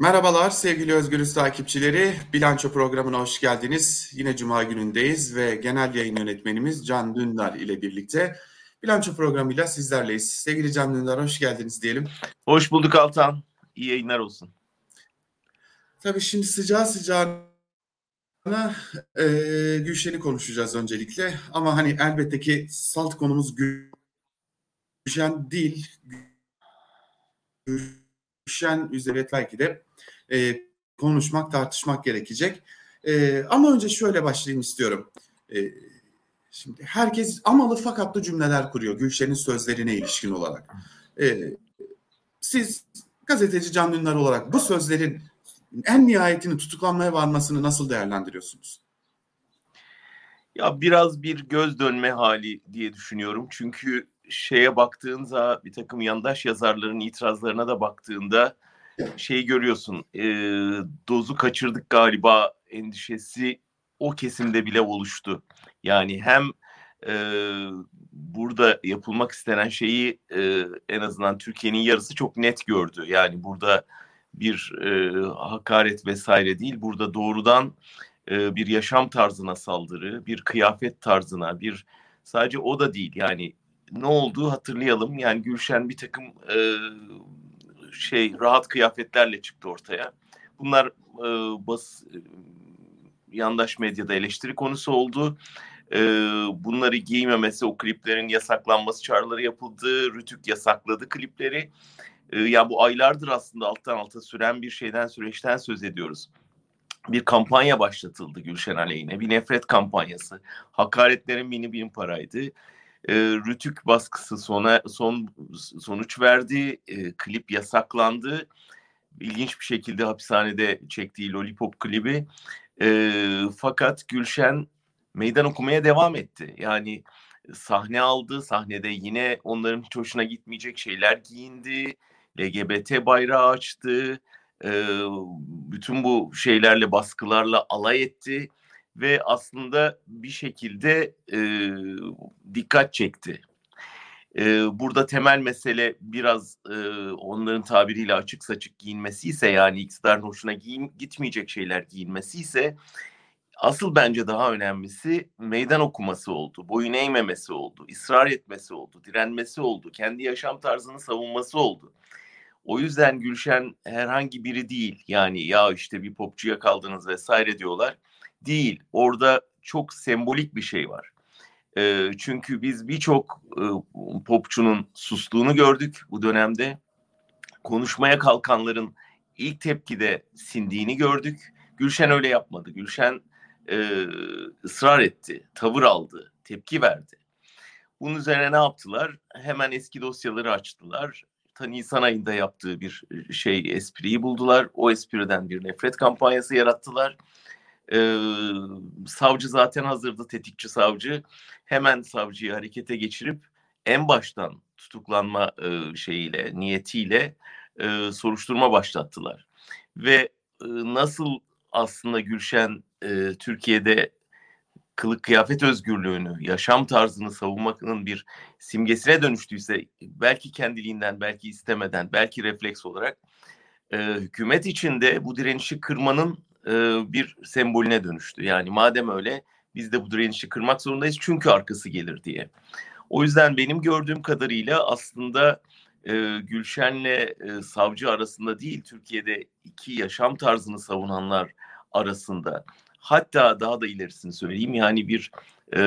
Merhabalar sevgili Özgürüz takipçileri. Bilanço programına hoş geldiniz. Yine Cuma günündeyiz ve genel yayın yönetmenimiz Can Dündar ile birlikte Bilanço programıyla sizlerleyiz. Sevgili Can Dündar hoş geldiniz diyelim. Hoş bulduk Altan. İyi yayınlar olsun. Tabii şimdi sıcağı sıcağına e, Gülşen'i konuşacağız öncelikle. Ama hani elbette ki salt konumuz Gülşen değil. Gülşen üzerine belki de e, konuşmak, tartışmak gerekecek. E, ama önce şöyle başlayayım istiyorum. E, şimdi herkes amalı fakatlı cümleler kuruyor Gülşen'in sözlerine ilişkin olarak. E, siz gazeteci Can Dündar olarak bu sözlerin en nihayetini tutuklanmaya varmasını nasıl değerlendiriyorsunuz? Ya biraz bir göz dönme hali diye düşünüyorum. Çünkü şeye baktığında bir takım yandaş yazarların itirazlarına da baktığında şeyi görüyorsun. E, dozu kaçırdık galiba endişesi o kesimde bile oluştu. Yani hem e, burada yapılmak istenen şeyi e, en azından Türkiye'nin yarısı çok net gördü. Yani burada bir e, hakaret vesaire değil. Burada doğrudan e, bir yaşam tarzına saldırı, bir kıyafet tarzına, bir sadece o da değil. Yani ne olduğu hatırlayalım. Yani Gülşen bir takım e, şey rahat kıyafetlerle çıktı ortaya. Bunlar e, bas e, yandaş medyada eleştiri konusu oldu. E, bunları giymemesi, o kliplerin yasaklanması çağrıları yapıldı. Rütük yasakladı klipleri. E, ya bu aylardır aslında alttan alta süren bir şeyden süreçten söz ediyoruz. Bir kampanya başlatıldı Gülşen aleyhine. Bir nefret kampanyası. Hakaretlerin bini bin paraydı e, Rütük baskısı sona son sonuç verdi. E, klip yasaklandı. İlginç bir şekilde hapishanede çektiği Lollipop klibi. E, fakat Gülşen meydan okumaya devam etti. Yani sahne aldı. Sahnede yine onların hiç hoşuna gitmeyecek şeyler giyindi. LGBT bayrağı açtı. E, bütün bu şeylerle baskılarla alay etti ve aslında bir şekilde e, dikkat çekti. E, burada temel mesele biraz e, onların tabiriyle açık saçık giyinmesi ise yani iktidarın hoşuna giyin, gitmeyecek şeyler giyinmesi ise asıl bence daha önemlisi meydan okuması oldu, boyun eğmemesi oldu, ısrar etmesi oldu, direnmesi oldu, kendi yaşam tarzını savunması oldu. O yüzden Gülşen herhangi biri değil. Yani ya işte bir popçuya kaldınız vesaire diyorlar değil. Orada çok sembolik bir şey var. E, çünkü biz birçok e, popçunun sustuğunu gördük bu dönemde. Konuşmaya kalkanların ilk tepkide sindiğini gördük. Gülşen öyle yapmadı. Gülşen e, ısrar etti, tavır aldı, tepki verdi. Bunun üzerine ne yaptılar? Hemen eski dosyaları açtılar. Ta Nisan ayında yaptığı bir şey espriyi buldular. O espriden bir nefret kampanyası yarattılar e, savcı zaten hazırdı tetikçi savcı. Hemen savcıyı harekete geçirip en baştan tutuklanma e, şeyiyle, niyetiyle e, soruşturma başlattılar. Ve e, nasıl aslında Gülşen e, Türkiye'de kılık kıyafet özgürlüğünü, yaşam tarzını savunmanın bir simgesine dönüştüyse belki kendiliğinden, belki istemeden, belki refleks olarak e, hükümet içinde bu direnişi kırmanın e, bir sembolüne dönüştü. Yani madem öyle biz de bu direnişi kırmak zorundayız çünkü arkası gelir diye. O yüzden benim gördüğüm kadarıyla aslında e, Gülşen'le e, savcı arasında değil Türkiye'de iki yaşam tarzını savunanlar arasında hatta daha da ilerisini söyleyeyim yani bir e,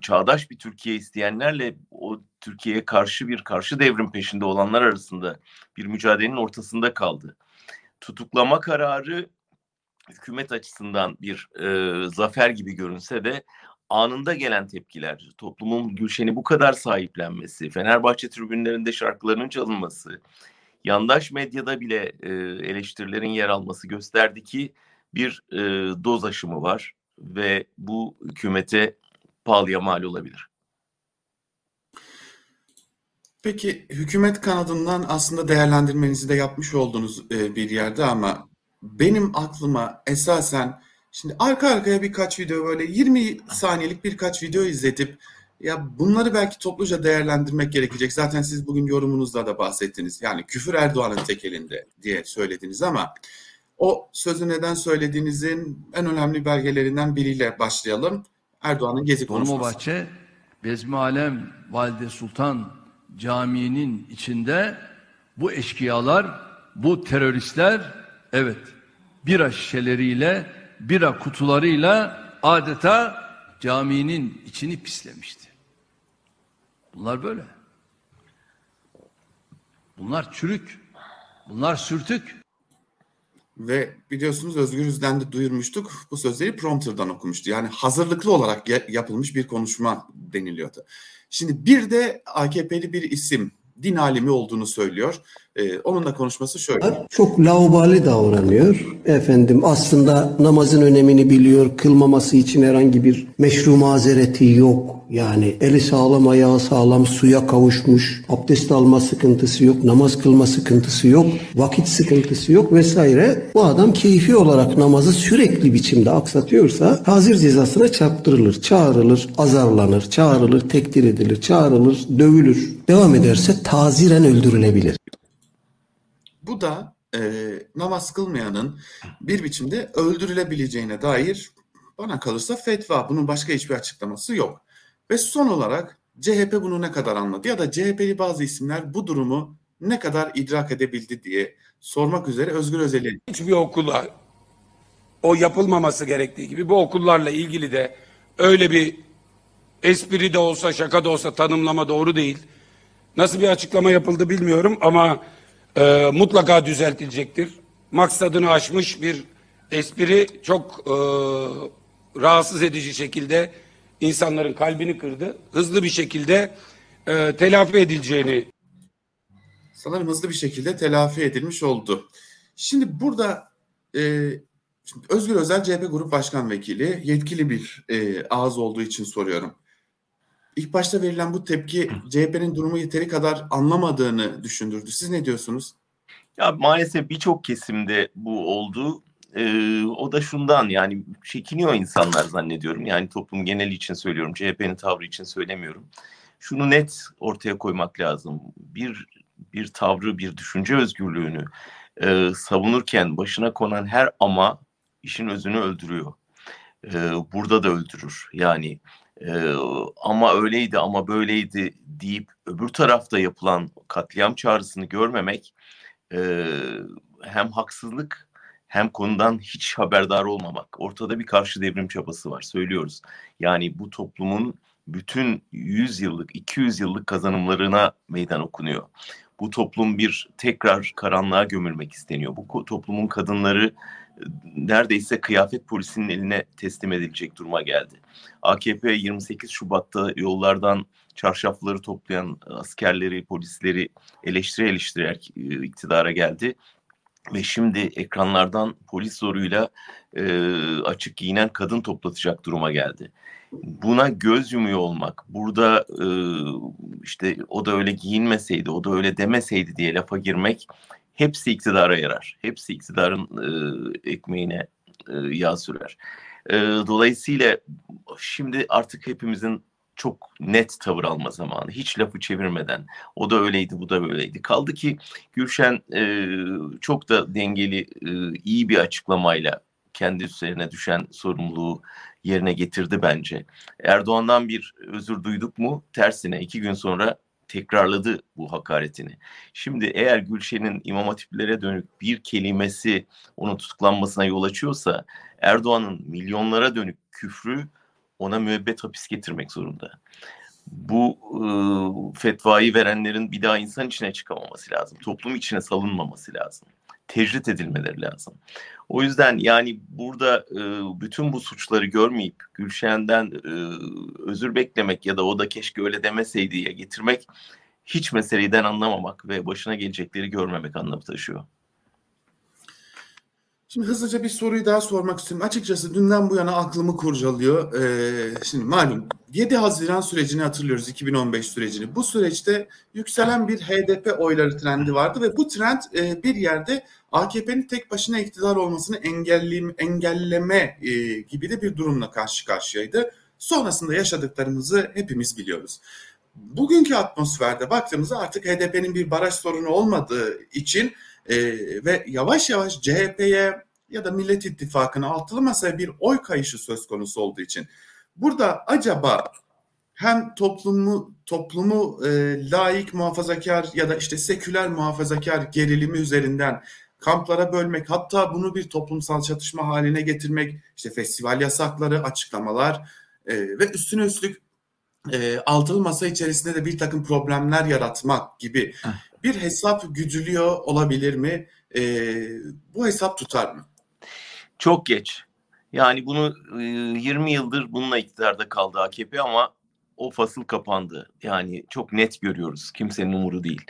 çağdaş bir Türkiye isteyenlerle o Türkiye'ye karşı bir karşı devrim peşinde olanlar arasında bir mücadelenin ortasında kaldı. Tutuklama kararı hükümet açısından bir e, zafer gibi görünse de anında gelen tepkiler, toplumun Gülşen'i bu kadar sahiplenmesi, Fenerbahçe tribünlerinde şarkılarının çalınması, yandaş medyada bile e, eleştirilerin yer alması gösterdi ki bir e, doz aşımı var ve bu hükümete pahalıya mal olabilir. Peki hükümet kanadından aslında değerlendirmenizi de yapmış olduğunuz e, bir yerde ama benim aklıma esasen şimdi arka arkaya birkaç video böyle 20 saniyelik birkaç video izletip Ya bunları belki topluca değerlendirmek gerekecek. Zaten siz bugün yorumunuzda da bahsettiniz. Yani küfür Erdoğan'ın tek elinde diye söylediniz ama o sözü neden söylediğinizin en önemli belgelerinden biriyle başlayalım. Erdoğan'ın gezi konuşması. Dolmabahçe Bezmi Alem Valide Sultan Camii'nin içinde bu eşkıyalar, bu teröristler evet bira şişeleriyle, bira kutularıyla adeta caminin içini pislemişti. Bunlar böyle. Bunlar çürük. Bunlar sürtük. Ve biliyorsunuz Özgür Üz'den de duyurmuştuk. Bu sözleri prompterdan okumuştu. Yani hazırlıklı olarak yapılmış bir konuşma deniliyordu. Şimdi bir de AKP'li bir isim din alimi olduğunu söylüyor. Ee, onun da konuşması şöyle. Çok laubali davranıyor. Efendim aslında namazın önemini biliyor. Kılmaması için herhangi bir meşru mazereti yok. Yani eli sağlam ayağı sağlam suya kavuşmuş. Abdest alma sıkıntısı yok. Namaz kılma sıkıntısı yok. Vakit sıkıntısı yok vesaire. Bu adam keyfi olarak namazı sürekli biçimde aksatıyorsa hazir cezasına çarptırılır. Çağrılır, azarlanır, çağrılır, tekdir edilir, çağrılır, dövülür. Devam ederse taziren öldürülebilir. Bu da e, namaz kılmayanın bir biçimde öldürülebileceğine dair bana kalırsa fetva. Bunun başka hiçbir açıklaması yok. Ve son olarak CHP bunu ne kadar anladı ya da CHP'li bazı isimler bu durumu ne kadar idrak edebildi diye sormak üzere Özgür Özel'i. Hiçbir okula o yapılmaması gerektiği gibi bu okullarla ilgili de öyle bir espri de olsa şaka da olsa tanımlama doğru değil. Nasıl bir açıklama yapıldı bilmiyorum ama e, mutlaka düzeltilecektir. Maksadını aşmış bir espri çok e, rahatsız edici şekilde insanların kalbini kırdı. Hızlı bir şekilde e, telafi edileceğini sanırım hızlı bir şekilde telafi edilmiş oldu. Şimdi burada e, şimdi Özgür Özel CHP Grup Başkan Vekili yetkili bir e, ağız olduğu için soruyorum. İlk başta verilen bu tepki CHP'nin durumu yeteri kadar anlamadığını düşündürdü. Siz ne diyorsunuz? Ya maalesef birçok kesimde bu oldu. Ee, o da şundan yani çekiniyor insanlar zannediyorum. Yani toplum geneli için söylüyorum. CHP'nin tavrı için söylemiyorum. Şunu net ortaya koymak lazım. Bir bir tavrı, bir düşünce özgürlüğünü e, savunurken başına konan her ama işin özünü öldürüyor. E, burada da öldürür. Yani e, ama öyleydi ama böyleydi deyip öbür tarafta yapılan katliam çağrısını görmemek e, hem haksızlık hem konudan hiç haberdar olmamak. Ortada bir karşı devrim çabası var söylüyoruz. Yani bu toplumun bütün 100 yıllık, 200 yıllık kazanımlarına meydan okunuyor. Bu toplum bir tekrar karanlığa gömülmek isteniyor. Bu toplumun kadınları neredeyse kıyafet polisinin eline teslim edilecek duruma geldi. AKP 28 Şubat'ta yollardan çarşafları toplayan askerleri, polisleri eleştire eleştire iktidara geldi. Ve şimdi ekranlardan polis zoruyla e, açık giyinen kadın toplatacak duruma geldi. Buna göz yumuyor olmak, burada e, işte o da öyle giyinmeseydi, o da öyle demeseydi diye lafa girmek hepsi iktidara yarar. Hepsi iktidarın e, ekmeğine e, yağ sürer. E, dolayısıyla şimdi artık hepimizin çok net tavır alma zamanı. Hiç lafı çevirmeden. O da öyleydi, bu da böyleydi. Kaldı ki Gülşen e, çok da dengeli, e, iyi bir açıklamayla kendi üzerine düşen sorumluluğu yerine getirdi bence. Erdoğan'dan bir özür duyduk mu? Tersine iki gün sonra tekrarladı bu hakaretini. Şimdi eğer Gülşen'in imam hatiplere dönük bir kelimesi onun tutuklanmasına yol açıyorsa Erdoğan'ın milyonlara dönük küfrü ona müebbet hapis getirmek zorunda. Bu e, fetvayı verenlerin bir daha insan içine çıkamaması lazım. Toplum içine salınmaması lazım. Tecrit edilmeleri lazım. O yüzden yani burada e, bütün bu suçları görmeyip Gülşen'den e, özür beklemek ya da o da keşke öyle demeseydi ya getirmek hiç meseleden anlamamak ve başına gelecekleri görmemek anlamı taşıyor. Şimdi hızlıca bir soruyu daha sormak istiyorum. Açıkçası dünden bu yana aklımı kurcalıyor. Ee, şimdi malum 7 Haziran sürecini hatırlıyoruz 2015 sürecini. Bu süreçte yükselen bir HDP oyları trendi vardı ve bu trend e, bir yerde AKP'nin tek başına iktidar olmasını engelleme, engelleme e, gibi de bir durumla karşı karşıyaydı. Sonrasında yaşadıklarımızı hepimiz biliyoruz. Bugünkü atmosferde baktığımızda artık HDP'nin bir baraj sorunu olmadığı için e, ve yavaş yavaş CHP'ye ya da Millet İttifakı'na altılı masaya bir oy kayışı söz konusu olduğu için burada acaba hem toplumu toplumu e, laik muhafazakar ya da işte seküler muhafazakar gerilimi üzerinden kamplara bölmek hatta bunu bir toplumsal çatışma haline getirmek işte festival yasakları açıklamalar e, ve üstüne üstlük e, altılı masa içerisinde de bir takım problemler yaratmak gibi bir hesap güdülüyor olabilir mi? E, bu hesap tutar mı? Çok geç. Yani bunu e, 20 yıldır bununla iktidarda kaldı AKP ama o fasıl kapandı. Yani çok net görüyoruz. Kimsenin umuru değil.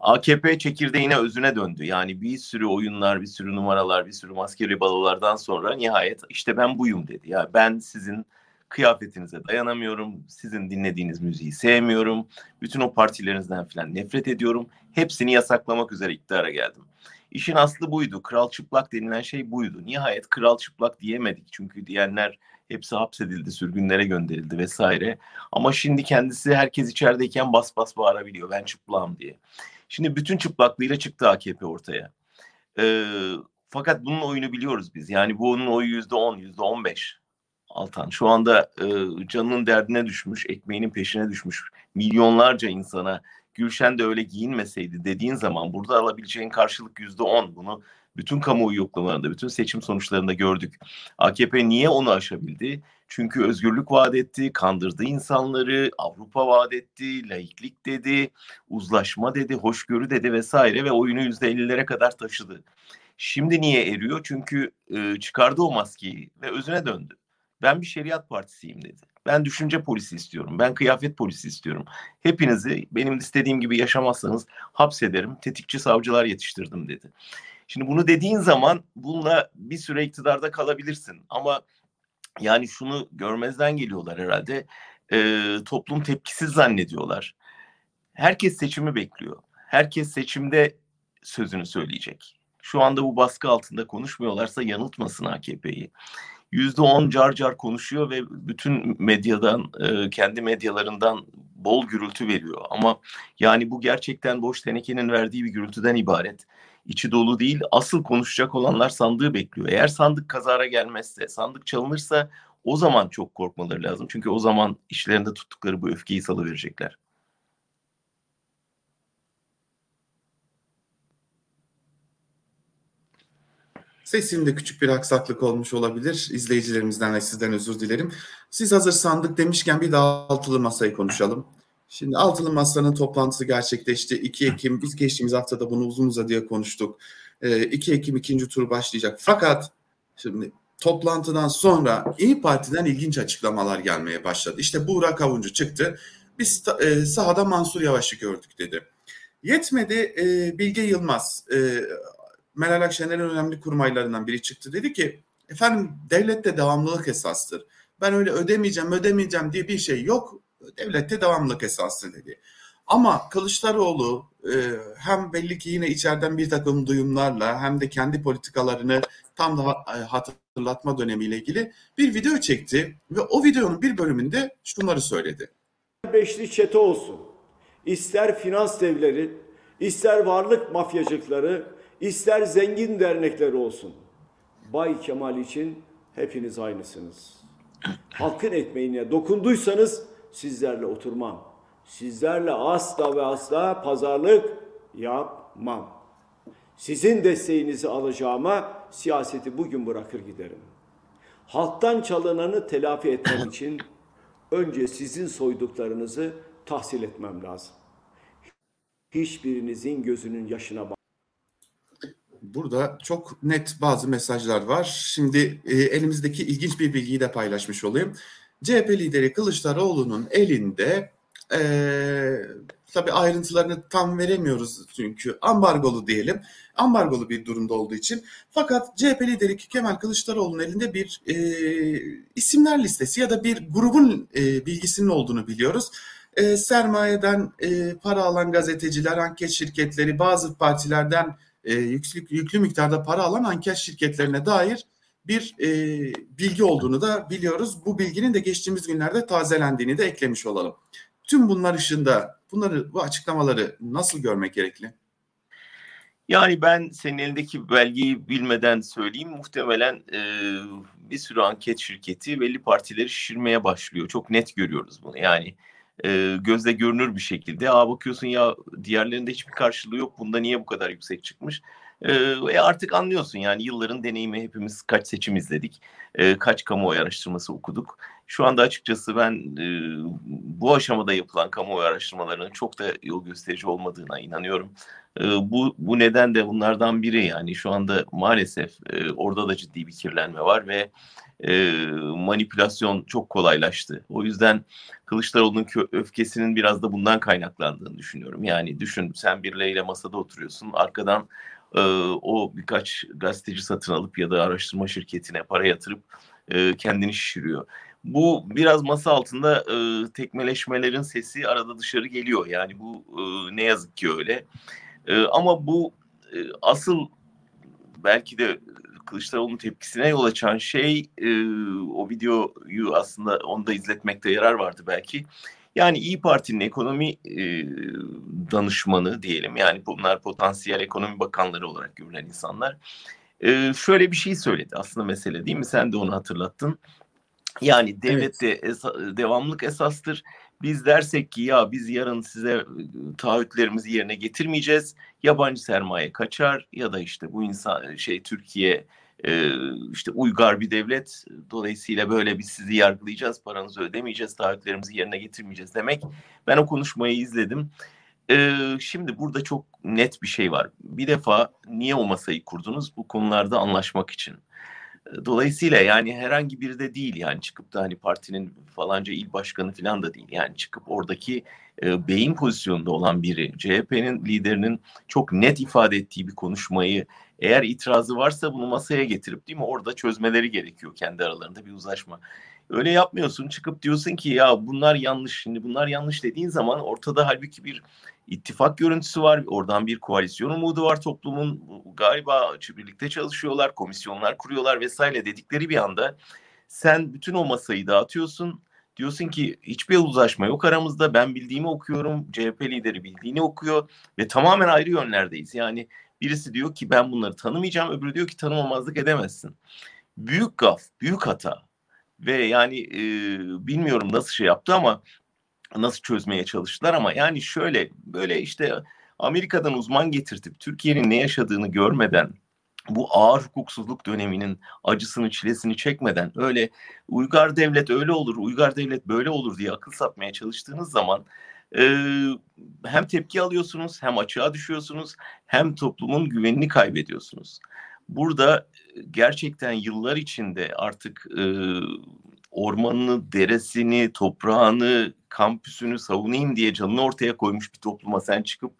AKP çekirdeğine özüne döndü. Yani bir sürü oyunlar, bir sürü numaralar, bir sürü maskeli balolardan sonra nihayet işte ben buyum dedi. Ya ben sizin kıyafetinize dayanamıyorum. Sizin dinlediğiniz müziği sevmiyorum. Bütün o partilerinizden falan nefret ediyorum. Hepsini yasaklamak üzere iktidara geldim. İşin aslı buydu. Kral çıplak denilen şey buydu. Nihayet kral çıplak diyemedik. Çünkü diyenler hepsi hapsedildi, sürgünlere gönderildi vesaire. Ama şimdi kendisi herkes içerideyken bas bas bağırabiliyor. Ben çıplağım diye. Şimdi bütün çıplaklığıyla çıktı AKP ortaya. Ee, fakat bunun oyunu biliyoruz biz. Yani bu onun oyu yüzde on, yüzde on beş. Altan şu anda e, canının derdine düşmüş, ekmeğinin peşine düşmüş milyonlarca insana Gülşen de öyle giyinmeseydi dediğin zaman burada alabileceğin karşılık yüzde on. Bunu bütün kamuoyu yoklamalarında, bütün seçim sonuçlarında gördük. AKP niye onu aşabildi? Çünkü özgürlük vaat etti, kandırdı insanları, Avrupa vaat etti, laiklik dedi, uzlaşma dedi, hoşgörü dedi vesaire ve oyunu yüzde ellilere kadar taşıdı. Şimdi niye eriyor? Çünkü e, çıkardı o maskeyi ve özüne döndü. Ben bir şeriat partisiyim dedi. Ben düşünce polisi istiyorum. Ben kıyafet polisi istiyorum. Hepinizi benim istediğim gibi yaşamazsanız hapsederim. Tetikçi savcılar yetiştirdim dedi. Şimdi bunu dediğin zaman bununla bir süre iktidarda kalabilirsin. Ama yani şunu görmezden geliyorlar herhalde. E, toplum tepkisiz zannediyorlar. Herkes seçimi bekliyor. Herkes seçimde sözünü söyleyecek. Şu anda bu baskı altında konuşmuyorlarsa yanıltmasın AKP'yi yüzde on car car konuşuyor ve bütün medyadan e, kendi medyalarından bol gürültü veriyor. Ama yani bu gerçekten boş tenekenin verdiği bir gürültüden ibaret. İçi dolu değil. Asıl konuşacak olanlar sandığı bekliyor. Eğer sandık kazara gelmezse, sandık çalınırsa o zaman çok korkmaları lazım. Çünkü o zaman işlerinde tuttukları bu öfkeyi salıverecekler. Sesimde küçük bir aksaklık olmuş olabilir. İzleyicilerimizden ve sizden özür dilerim. Siz hazır sandık demişken bir daha altılı masayı konuşalım. Şimdi altılı masanın toplantısı gerçekleşti. 2 Ekim biz geçtiğimiz haftada bunu uzun uzadıya konuştuk. 2 ee, Ekim ikinci tur başlayacak. Fakat şimdi toplantıdan sonra İyi Parti'den ilginç açıklamalar gelmeye başladı. İşte Buğra Avuncu çıktı. Biz e, sahada Mansur Yavaş'ı gördük dedi. Yetmedi e, Bilge Yılmaz e, Meral Akşener'in önemli kurmaylarından biri çıktı. Dedi ki efendim devlette devamlılık esastır. Ben öyle ödemeyeceğim ödemeyeceğim diye bir şey yok. Devlette devamlılık esastır dedi. Ama Kılıçdaroğlu e, hem belli ki yine içeriden bir takım duyumlarla hem de kendi politikalarını tam da e, hatırlatma dönemiyle ilgili bir video çekti ve o videonun bir bölümünde şunları söyledi. Beşli çete olsun, ister finans devleri, ister varlık mafyacıkları, ister zengin dernekler olsun. Bay Kemal için hepiniz aynısınız. Halkın ekmeğine dokunduysanız sizlerle oturmam. Sizlerle asla ve asla pazarlık yapmam. Sizin desteğinizi alacağıma siyaseti bugün bırakır giderim. Halktan çalınanı telafi etmem için önce sizin soyduklarınızı tahsil etmem lazım. Hiçbirinizin gözünün yaşına bak. Burada çok net bazı mesajlar var. Şimdi e, elimizdeki ilginç bir bilgiyi de paylaşmış olayım. CHP lideri Kılıçdaroğlu'nun elinde e, tabii ayrıntılarını tam veremiyoruz çünkü ambargolu diyelim. Ambargolu bir durumda olduğu için. Fakat CHP lideri Kemal Kılıçdaroğlu'nun elinde bir e, isimler listesi ya da bir grubun e, bilgisinin olduğunu biliyoruz. E, sermayeden e, para alan gazeteciler, anket şirketleri, bazı partilerden e, yüklü, yüklü miktarda para alan anket şirketlerine dair bir e, bilgi olduğunu da biliyoruz. Bu bilginin de geçtiğimiz günlerde tazelendiğini de eklemiş olalım. Tüm bunlar ışığında bunları bu açıklamaları nasıl görmek gerekli? Yani ben senin elindeki belgeyi bilmeden söyleyeyim. Muhtemelen e, bir sürü anket şirketi belli partileri şişirmeye başlıyor. Çok net görüyoruz bunu. Yani e, gözle görünür bir şekilde. Aa bakıyorsun ya diğerlerinde hiçbir karşılığı yok. Bunda niye bu kadar yüksek çıkmış? E, artık anlıyorsun yani yılların deneyimi hepimiz kaç seçim izledik. E, kaç kamuoyu araştırması okuduk. Şu anda açıkçası ben e, bu aşamada yapılan kamuoyu araştırmalarının çok da yol gösterici olmadığına inanıyorum. E, bu, bu neden de bunlardan biri yani şu anda maalesef e, orada da ciddi bir kirlenme var ve e, manipülasyon çok kolaylaştı. O yüzden Kılıçdaroğlu'nun öfkesinin biraz da bundan kaynaklandığını düşünüyorum. Yani düşün sen birileriyle masada oturuyorsun arkadan e, o birkaç gazeteci satın alıp ya da araştırma şirketine para yatırıp e, kendini şişiriyor. Bu biraz masa altında e, tekmeleşmelerin sesi arada dışarı geliyor. Yani bu e, ne yazık ki öyle. E, ama bu e, asıl belki de Kılıçdaroğlu'nun tepkisine yol açan şey e, o videoyu aslında onda izletmekte yarar vardı belki. Yani İyi Parti'nin ekonomi e, danışmanı diyelim yani bunlar potansiyel ekonomi bakanları olarak görülen insanlar. E, şöyle bir şey söyledi aslında mesele değil mi? Sen de onu hatırlattın. Yani devlette evet. esa, devamlık esastır. Biz dersek ki ya biz yarın size taahhütlerimizi yerine getirmeyeceğiz. Yabancı sermaye kaçar ya da işte bu insan şey Türkiye işte uygar bir devlet. Dolayısıyla böyle biz sizi yargılayacağız, paranızı ödemeyeceğiz, taahhütlerimizi yerine getirmeyeceğiz demek. Ben o konuşmayı izledim. Şimdi burada çok net bir şey var. Bir defa niye o masayı kurdunuz? Bu konularda anlaşmak için. Dolayısıyla yani herhangi biri de değil yani çıkıp da hani partinin falanca il başkanı falan da değil. Yani çıkıp oradaki e, beyin pozisyonunda olan biri CHP'nin liderinin çok net ifade ettiği bir konuşmayı eğer itirazı varsa bunu masaya getirip değil mi orada çözmeleri gerekiyor kendi aralarında bir uzlaşma. Öyle yapmıyorsun çıkıp diyorsun ki ya bunlar yanlış şimdi bunlar yanlış dediğin zaman ortada halbuki bir ittifak görüntüsü var. Oradan bir koalisyon umudu var toplumun. Galiba birlikte çalışıyorlar, komisyonlar kuruyorlar vesaire dedikleri bir anda sen bütün o masayı dağıtıyorsun. Diyorsun ki hiçbir uzlaşma yok aramızda. Ben bildiğimi okuyorum. CHP lideri bildiğini okuyor ve tamamen ayrı yönlerdeyiz. Yani birisi diyor ki ben bunları tanımayacağım. Öbürü diyor ki tanımamazlık edemezsin. Büyük gaf, büyük hata. Ve yani e, bilmiyorum nasıl şey yaptı ama nasıl çözmeye çalıştılar ama yani şöyle böyle işte Amerika'dan uzman getirtip Türkiye'nin ne yaşadığını görmeden bu ağır hukuksuzluk döneminin acısını çilesini çekmeden öyle uygar devlet öyle olur uygar devlet böyle olur diye akıl satmaya çalıştığınız zaman e, hem tepki alıyorsunuz hem açığa düşüyorsunuz hem toplumun güvenini kaybediyorsunuz. Burada gerçekten yıllar içinde artık e, ormanını, deresini, toprağını, kampüsünü savunayım diye canını ortaya koymuş bir topluma sen çıkıp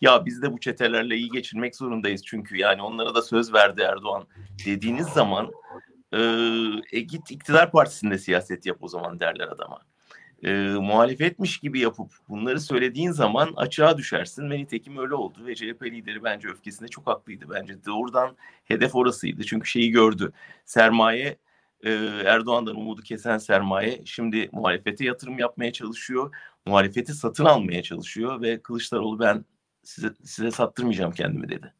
ya biz de bu çetelerle iyi geçinmek zorundayız çünkü yani onlara da söz verdi Erdoğan dediğiniz zaman e, e git iktidar partisinde siyaset yap o zaman derler adama. E, muhalefetmiş gibi yapıp bunları söylediğin zaman açığa düşersin ve nitekim öyle oldu ve CHP lideri bence öfkesinde çok haklıydı. Bence doğrudan hedef orasıydı çünkü şeyi gördü sermaye e, Erdoğan'dan umudu kesen sermaye şimdi muhalefete yatırım yapmaya çalışıyor. Muhalefeti satın almaya çalışıyor ve Kılıçdaroğlu ben size, size sattırmayacağım kendimi dedi.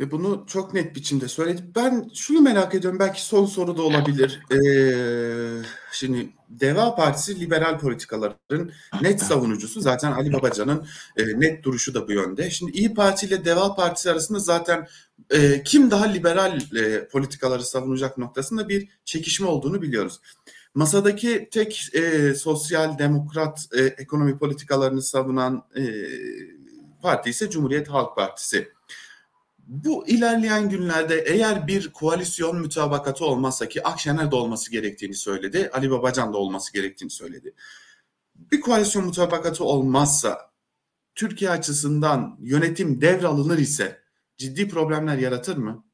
Ve bunu çok net biçimde söyledi. Ben şunu merak ediyorum belki son soru da olabilir. Ee, şimdi Deva Partisi liberal politikaların net savunucusu zaten Ali Babacan'ın e, net duruşu da bu yönde. Şimdi İyi Parti ile Deva Partisi arasında zaten e, kim daha liberal e, politikaları savunacak noktasında bir çekişme olduğunu biliyoruz. Masadaki tek e, sosyal demokrat e, ekonomi politikalarını savunan e, parti ise Cumhuriyet Halk Partisi. Bu ilerleyen günlerde eğer bir koalisyon mütabakatı olmazsa ki Akşener de olması gerektiğini söyledi, Ali Babacan da olması gerektiğini söyledi. Bir koalisyon mütabakatı olmazsa Türkiye açısından yönetim devralınır ise ciddi problemler yaratır mı?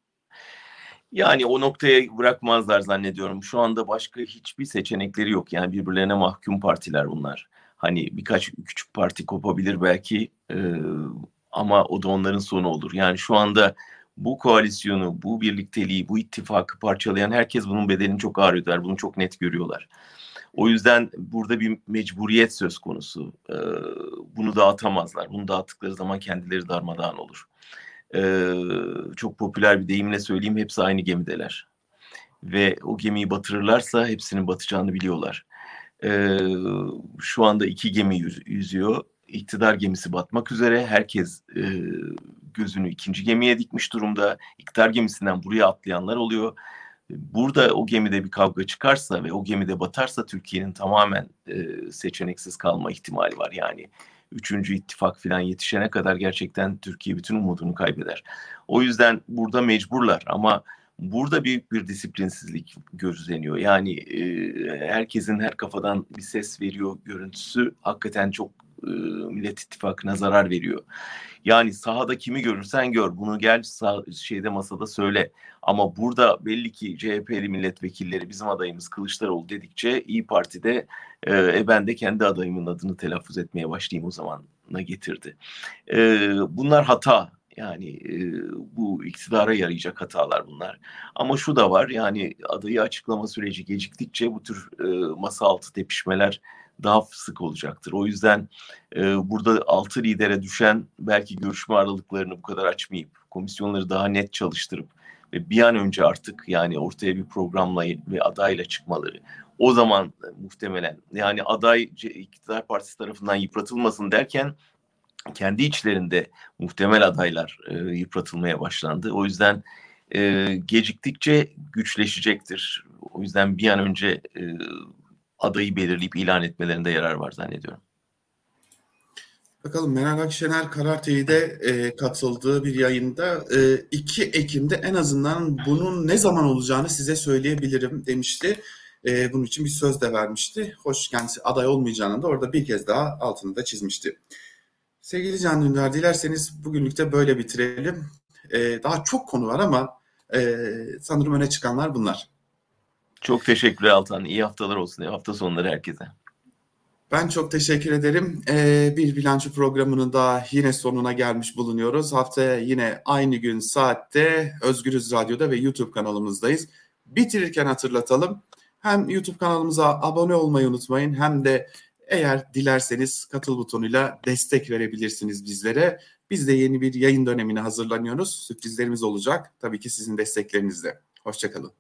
Yani o noktaya bırakmazlar zannediyorum. Şu anda başka hiçbir seçenekleri yok. Yani birbirlerine mahkum partiler bunlar. Hani birkaç küçük parti kopabilir belki e, ama o da onların sonu olur. Yani şu anda bu koalisyonu, bu birlikteliği, bu ittifakı parçalayan herkes bunun bedelini çok ağır öder. Bunu çok net görüyorlar. O yüzden burada bir mecburiyet söz konusu. Ee, bunu dağıtamazlar. Bunu dağıttıkları zaman kendileri darmadağın olur. Ee, çok popüler bir deyimle söyleyeyim hepsi aynı gemideler. Ve o gemiyi batırırlarsa hepsinin batacağını biliyorlar. Ee, şu anda iki gemi yüzüyor. İktidar gemisi batmak üzere. Herkes e, gözünü ikinci gemiye dikmiş durumda. İktidar gemisinden buraya atlayanlar oluyor burada o gemide bir kavga çıkarsa ve o gemide batarsa Türkiye'nin tamamen e, seçeneksiz kalma ihtimali var. Yani üçüncü ittifak falan yetişene kadar gerçekten Türkiye bütün umudunu kaybeder. O yüzden burada mecburlar ama burada büyük bir disiplinsizlik gözleniyor. Yani e, herkesin her kafadan bir ses veriyor görüntüsü hakikaten çok e, Millet İttifakı'na zarar veriyor. Yani sahada kimi görürsen gör. Bunu gel sağ, şeyde masada söyle. Ama burada belli ki CHP'li milletvekilleri bizim adayımız Kılıçdaroğlu dedikçe İyi Parti'de e, e ben de kendi adayımın adını telaffuz etmeye başlayayım o zamana getirdi. E, bunlar hata. Yani e, bu iktidara yarayacak hatalar bunlar. Ama şu da var yani adayı açıklama süreci geciktikçe bu tür e, masa altı tepişmeler daha sık olacaktır. O yüzden e, burada altı lidere düşen belki görüşme aralıklarını bu kadar açmayıp komisyonları daha net çalıştırıp ve bir an önce artık yani ortaya bir programla ve adayla çıkmaları o zaman e, muhtemelen yani aday iktidar partisi tarafından yıpratılmasın derken kendi içlerinde muhtemel adaylar e, yıpratılmaya başlandı. O yüzden e, geciktikçe güçleşecektir. O yüzden bir an önce e, adayı belirleyip ilan etmelerinde yarar var zannediyorum. Bakalım Meral Akşener Karar TV'de e, katıldığı bir yayında e, 2 Ekim'de en azından bunun ne zaman olacağını size söyleyebilirim demişti. E, bunun için bir söz de vermişti. Hoş kendisi aday olmayacağını da orada bir kez daha altını da çizmişti. Sevgili Can Dündar dilerseniz bugünlük de böyle bitirelim. E, daha çok konu var ama e, sanırım öne çıkanlar bunlar. Çok teşekkürler Altan. İyi haftalar olsun. İyi hafta sonları herkese. Ben çok teşekkür ederim. Ee, bir bilanço programının da yine sonuna gelmiş bulunuyoruz. Haftaya yine aynı gün saatte Özgürüz Radyo'da ve YouTube kanalımızdayız. Bitirirken hatırlatalım. Hem YouTube kanalımıza abone olmayı unutmayın hem de eğer dilerseniz katıl butonuyla destek verebilirsiniz bizlere. Biz de yeni bir yayın dönemine hazırlanıyoruz. Sürprizlerimiz olacak. Tabii ki sizin desteklerinizle. Hoşçakalın.